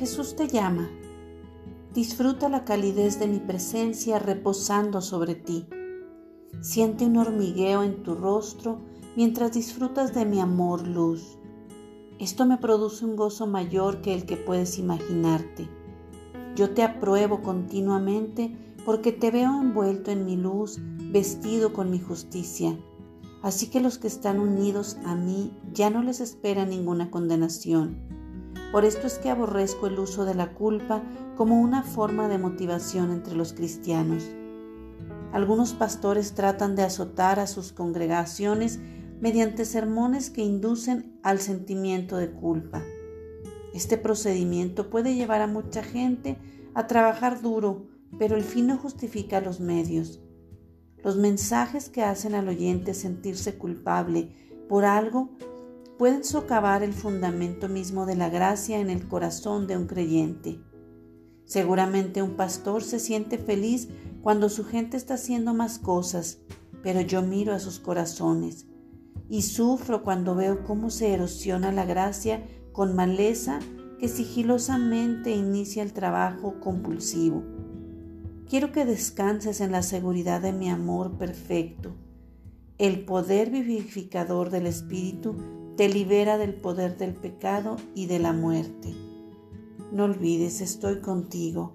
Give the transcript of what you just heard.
Jesús te llama. Disfruta la calidez de mi presencia reposando sobre ti. Siente un hormigueo en tu rostro mientras disfrutas de mi amor luz. Esto me produce un gozo mayor que el que puedes imaginarte. Yo te apruebo continuamente porque te veo envuelto en mi luz, vestido con mi justicia. Así que los que están unidos a mí ya no les espera ninguna condenación. Por esto es que aborrezco el uso de la culpa como una forma de motivación entre los cristianos. Algunos pastores tratan de azotar a sus congregaciones mediante sermones que inducen al sentimiento de culpa. Este procedimiento puede llevar a mucha gente a trabajar duro, pero el fin no justifica los medios. Los mensajes que hacen al oyente sentirse culpable por algo pueden socavar el fundamento mismo de la gracia en el corazón de un creyente. Seguramente un pastor se siente feliz cuando su gente está haciendo más cosas, pero yo miro a sus corazones y sufro cuando veo cómo se erosiona la gracia con maleza que sigilosamente inicia el trabajo compulsivo. Quiero que descanses en la seguridad de mi amor perfecto. El poder vivificador del Espíritu te libera del poder del pecado y de la muerte. No olvides, estoy contigo